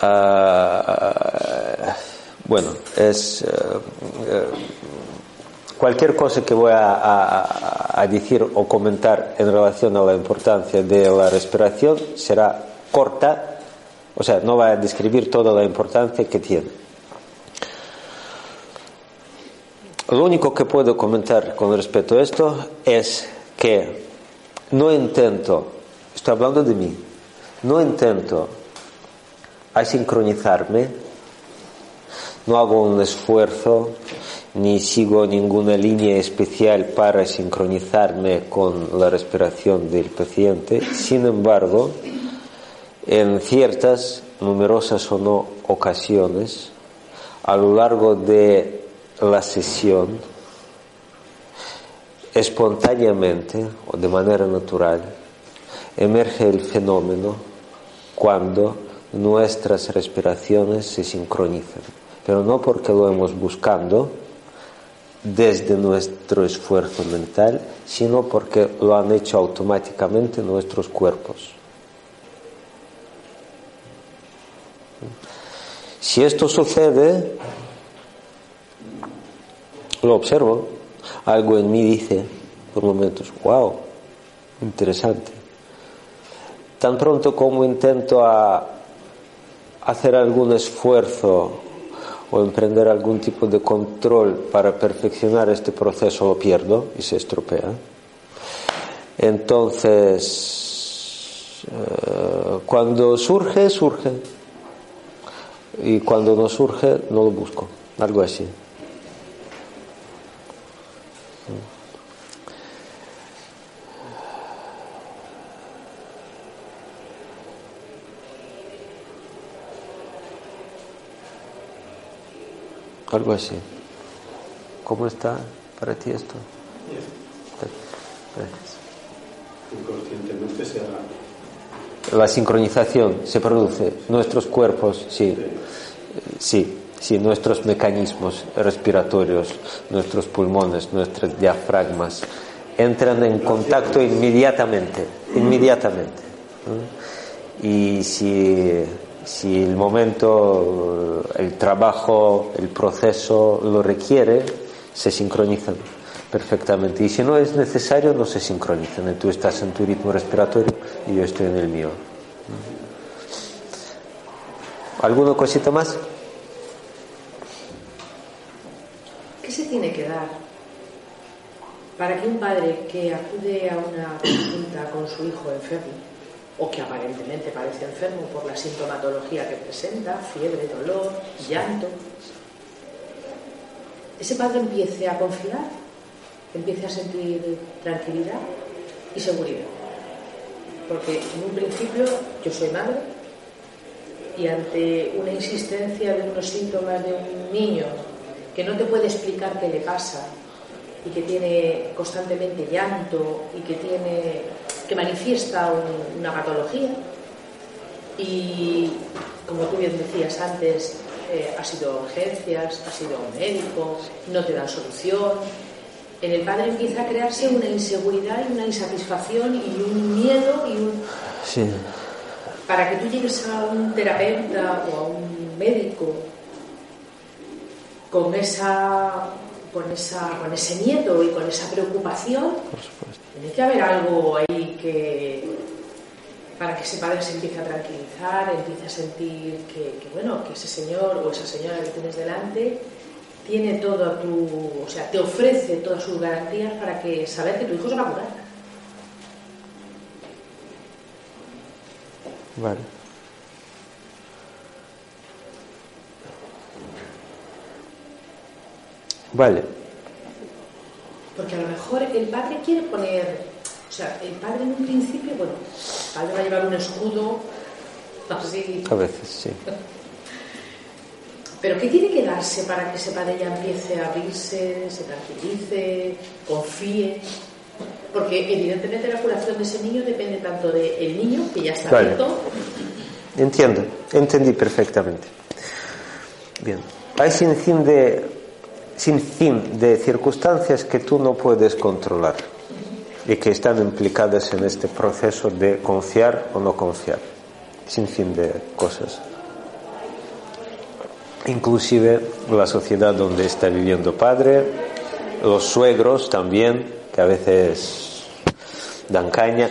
Ah, bueno, es eh, eh, cualquier cosa que voy a, decir o comentar en relación a la importancia de la respiración será corta, o sea, no va a describir toda la importancia que tiene. Lo único que puedo comentar con respecto a esto es que no intento, estoy hablando de mí, no intento asincronizarme, no hago un esfuerzo ni sigo ninguna línea especial para sincronizarme con la respiración del paciente. Sin embargo, en ciertas, numerosas o no ocasiones, a lo largo de la sesión, espontáneamente o de manera natural, emerge el fenómeno cuando nuestras respiraciones se sincronizan, pero no porque lo hemos buscando desde nuestro esfuerzo mental, sino porque lo han hecho automáticamente nuestros cuerpos. Si esto sucede, lo observo, algo en mí dice por momentos, wow, interesante. Tan pronto como intento hacer algún esfuerzo o emprender algún tipo de control para perfeccionar este proceso, lo pierdo y se estropea. Entonces, eh, cuando surge, surge. Y cuando no surge, no lo busco. Algo así. Algo así. ¿Cómo está para ti esto? Gracias. Inconscientemente se La sincronización se produce. Nuestros cuerpos, sí. Sí, sí, nuestros mecanismos respiratorios, nuestros pulmones, nuestros diafragmas entran en contacto inmediatamente. Inmediatamente. Y si si el momento, el trabajo, el proceso lo requiere, se sincronizan perfectamente. Y si no es necesario, no se sincronizan. Tú estás en tu ritmo respiratorio y yo estoy en el mío. ¿Alguna cosita más? ¿Qué se tiene que dar para que un padre que acude a una consulta con su hijo enfermo o que aparentemente parece enfermo por la sintomatología que presenta, fiebre, dolor, llanto, ese padre empiece a confiar, empiece a sentir tranquilidad y seguridad. Porque en un principio yo soy madre y ante una insistencia de unos síntomas de un niño que no te puede explicar qué le pasa y que tiene constantemente llanto y que tiene que manifiesta una patología y, como tú bien decías antes, eh, ha sido urgencias, ha sido un médico, no te dan solución. En el padre empieza a crearse una inseguridad y una insatisfacción y un miedo y un... Sí. Para que tú llegues a un terapeuta o a un médico con esa con, esa, con ese miedo y con esa preocupación, tiene que haber algo ahí que para que ese padre se empiece a tranquilizar, empiece a sentir que, bueno, que ese señor o esa señora que tienes delante tiene todo tu, o sea, te ofrece todas sus garantías para que saber que tu hijo se va a curar. Vale. Vale. Porque a lo mejor el padre quiere poner, o sea, el padre en un principio, bueno, el padre va a llevar un escudo así. A veces, sí. Pero ¿qué tiene que darse para que ese padre ya empiece a abrirse, se tranquilice, confíe? Porque evidentemente la curación de ese niño depende tanto del niño, que ya está abierto. Entiendo, entendí perfectamente. Bien. Hay sin fin de sin fin de circunstancias que tú no puedes controlar y que están implicadas en este proceso de confiar o no confiar. Sin fin de cosas. inclusive la sociedad donde está viviendo padre, los suegros también, que a veces dan caña,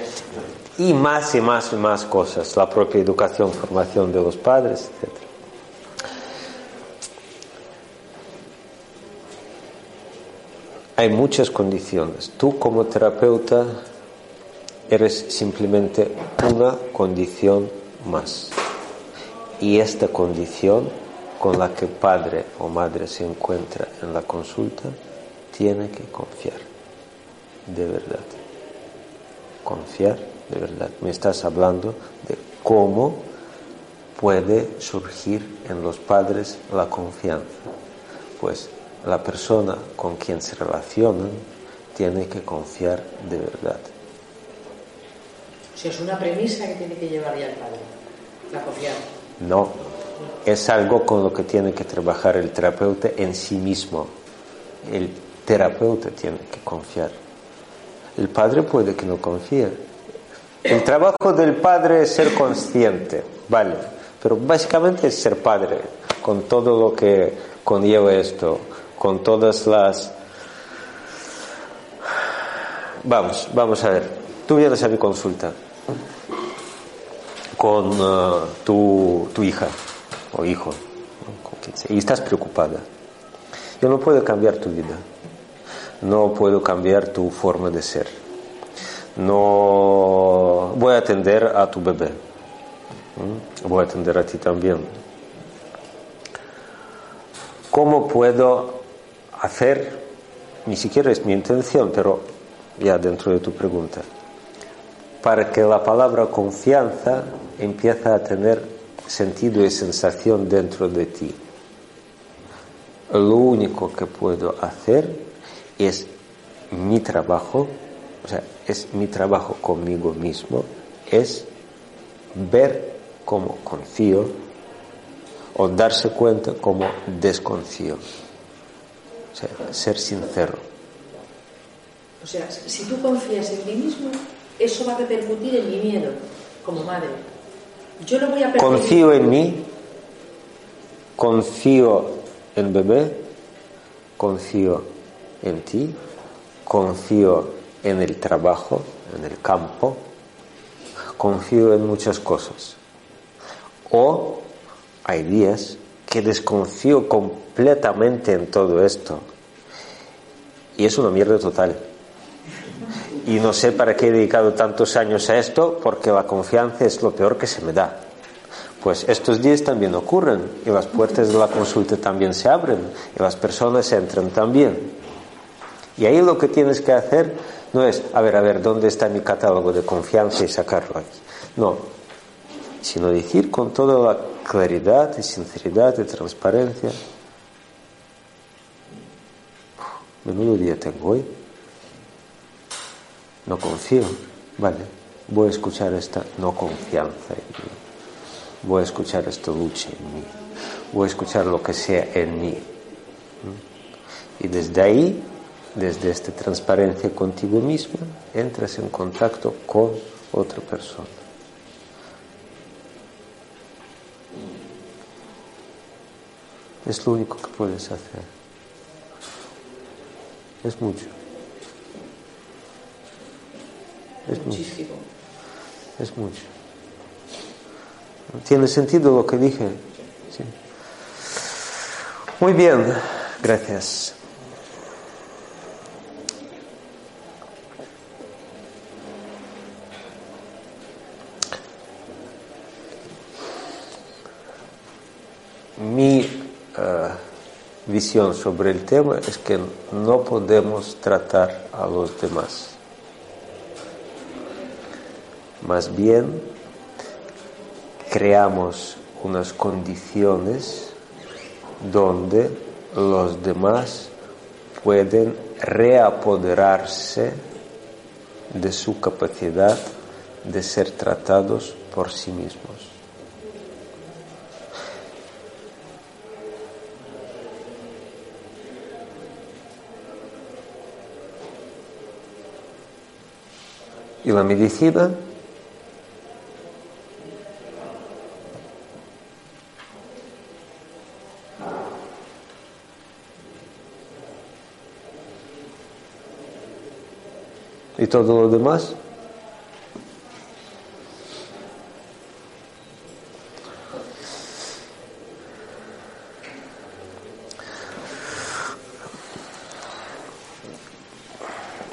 y más y más y más cosas, la propia educación, formación de los padres, etc. Hay muchas condiciones. Tú como terapeuta eres simplemente una condición más. Y esta condición con la que padre o madre se encuentra en la consulta tiene que confiar, de verdad. Confiar, de verdad. Me estás hablando de cómo puede surgir en los padres la confianza. Pues la persona con quien se relacionan tiene que confiar de verdad. O sea, es una premisa que tiene que llevar ya el padre, la confianza. No, es algo con lo que tiene que trabajar el terapeuta en sí mismo. El terapeuta tiene que confiar. El padre puede que no confíe. El trabajo del padre es ser consciente, vale, pero básicamente es ser padre, con todo lo que conlleva esto, con todas las... Vamos, vamos a ver. Tú vienes a mi consulta con uh, tu, tu, hija o hijo y estás preocupada. Yo no puedo cambiar tu vida, no puedo cambiar tu forma de ser, no voy a atender a tu bebé, voy a atender a ti también. ¿Cómo puedo hacer? Ni siquiera es mi intención, pero ya dentro de tu pregunta para que la palabra confianza empiece a tener sentido y sensación dentro de ti. Lo único que puedo hacer es mi trabajo, o sea, es mi trabajo conmigo mismo, es ver cómo confío o darse cuenta cómo desconfío. Sea, ser sincero. O sea, si tú confías en ti mismo, eso va a repercutir en mi miedo como madre. Yo no voy a Confío en mí, confío en bebé, confío en ti, confío en el trabajo, en el campo, confío en muchas cosas. O hay días que desconfío completamente en todo esto. Y es una mierda total y no sé para qué he dedicado tantos años a esto, porque la confianza es lo peor que se me da. Pues estos días también ocurren y las puertas de la consulta también se abren y las personas entran también. Y ahí lo que tienes que hacer no es, a ver, a ver, ¿dónde está mi catálogo de confianza y sacarlo aquí? No, sino decir con toda la claridad y sinceridad y transparencia, menudo día tengo hoy no confío, vale, voy a escuchar esta no confianza en mí, voy a escuchar esta lucha en mí, voy a escuchar lo que sea en mí. Y desde ahí, desde esta transparencia contigo misma, entras en contacto con otra persona. Es lo único que puedes hacer. Es mucho. Es Muchísimo. Mucho. Es mucho. ¿Tiene sentido lo que dije? Sí. Muy bien, gracias. Mi uh, visión sobre el tema es que no podemos tratar a los demás. Más bien, creamos unas condiciones donde los demás pueden reapoderarse de su capacidad de ser tratados por sí mismos. y la medicina y todo lo demás.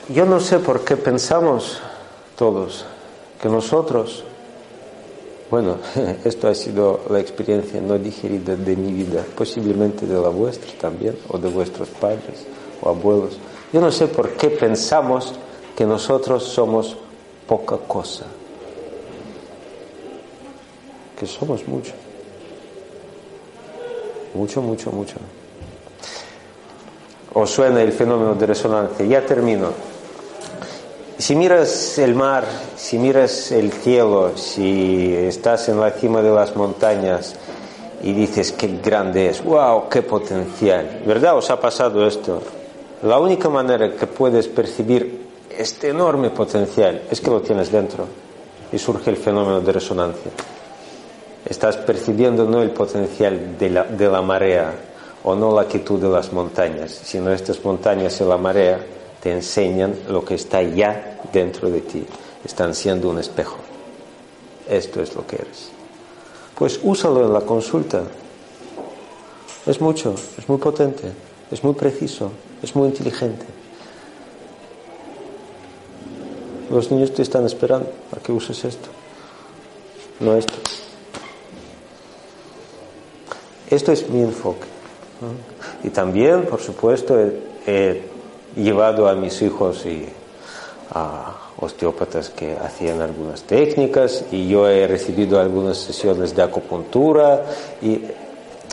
Yo no sé por qué pensamos todos que nosotros, bueno, [laughs] esto ha sido la experiencia no digerida de mi vida, posiblemente de la vuestra también, o de vuestros padres o abuelos. Yo no sé por qué pensamos que nosotros somos poca cosa, que somos mucho, mucho, mucho, mucho. ¿Os suena el fenómeno de resonancia? Ya termino. Si miras el mar, si miras el cielo, si estás en la cima de las montañas y dices qué grande es, wow, qué potencial, ¿verdad? ¿Os ha pasado esto? La única manera que puedes percibir este enorme potencial es que lo tienes dentro y surge el fenómeno de resonancia. Estás percibiendo no el potencial de la, de la marea o no la quietud de las montañas, sino estas montañas y la marea te enseñan lo que está ya dentro de ti. Están siendo un espejo. Esto es lo que eres. Pues úsalo en la consulta. Es mucho, es muy potente, es muy preciso, es muy inteligente. Los niños te están esperando a que uses esto, no esto. Esto es mi enfoque. Y también, por supuesto, llevado a mis hijos y a osteópatas que hacían algunas técnicas y yo he recibido algunas sesiones de acupuntura y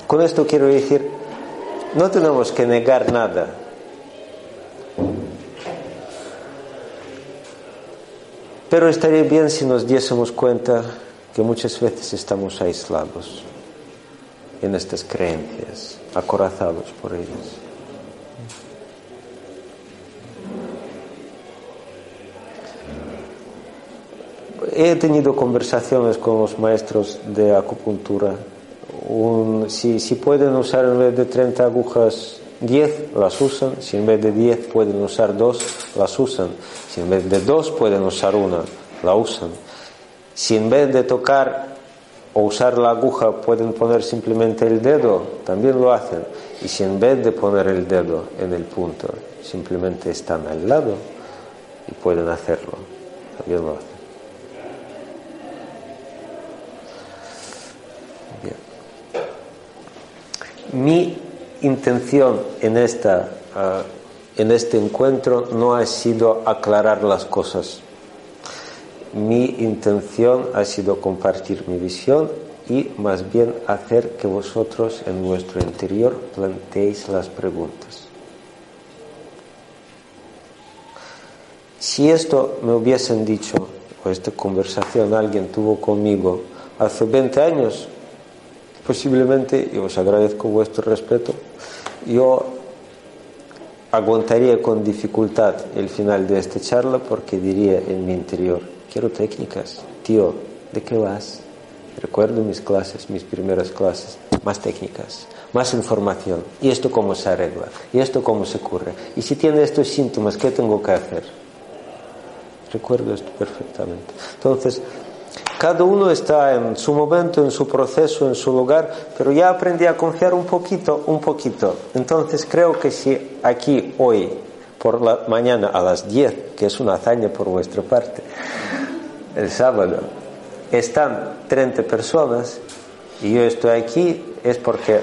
con esto quiero decir, no tenemos que negar nada. Pero estaría bien si nos diésemos cuenta que muchas veces estamos aislados en estas creencias, acorazados por ellas. He tenido conversaciones con los maestros de acupuntura. si, si, pueden usar en vez de 30 agujas 10, las usan. Si en vez de 10 pueden usar 2, las usan. Si en vez de 2 pueden usar una, la usan. Si en vez de tocar o usar la aguja pueden poner simplemente el dedo, también lo hacen. Y si en vez de poner el dedo en el punto, simplemente están al lado y pueden hacerlo, también lo hacen. Mi intención en, esta, ah, en este encuentro no ha sido aclarar las cosas. Mi intención ha sido compartir mi visión y más bien hacer que vosotros en vuestro interior planteéis las preguntas. Si esto me hubiesen dicho, o esta conversación alguien tuvo conmigo hace 20 años, posiblemente, y os agradezco vuestro respeto, yo aguantaría con dificultad el final de esta charla porque diría en mi interior, quiero técnicas, tío, ¿de qué vas? Recuerdo mis clases, mis primeras clases, más técnicas, más información. ¿Y esto cómo se arregla? ¿Y esto cómo se cura? ¿Y si tiene estos síntomas, qué tengo que hacer? Recuerdo esto perfectamente. Entonces, cada uno está en su momento, en su proceso, en su lugar, pero ya aprendí a confiar un poquito, un poquito. Entonces creo que si aquí hoy, por la mañana a las 10, que es una hazaña por vuestra parte, el sábado, están 30 personas y yo estoy aquí, es porque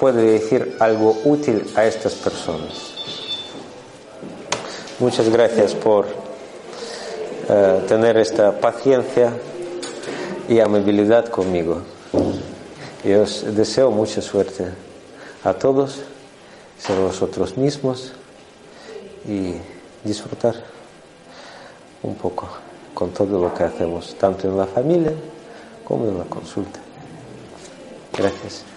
puedo decir algo útil a estas personas. Muchas gracias por eh, tener esta paciencia y amabilidad conmigo. Y os deseo mucha suerte a todos, ser vosotros mismos y disfrutar un poco con todo lo que hacemos, tanto en la familia como en la consulta. Gracias.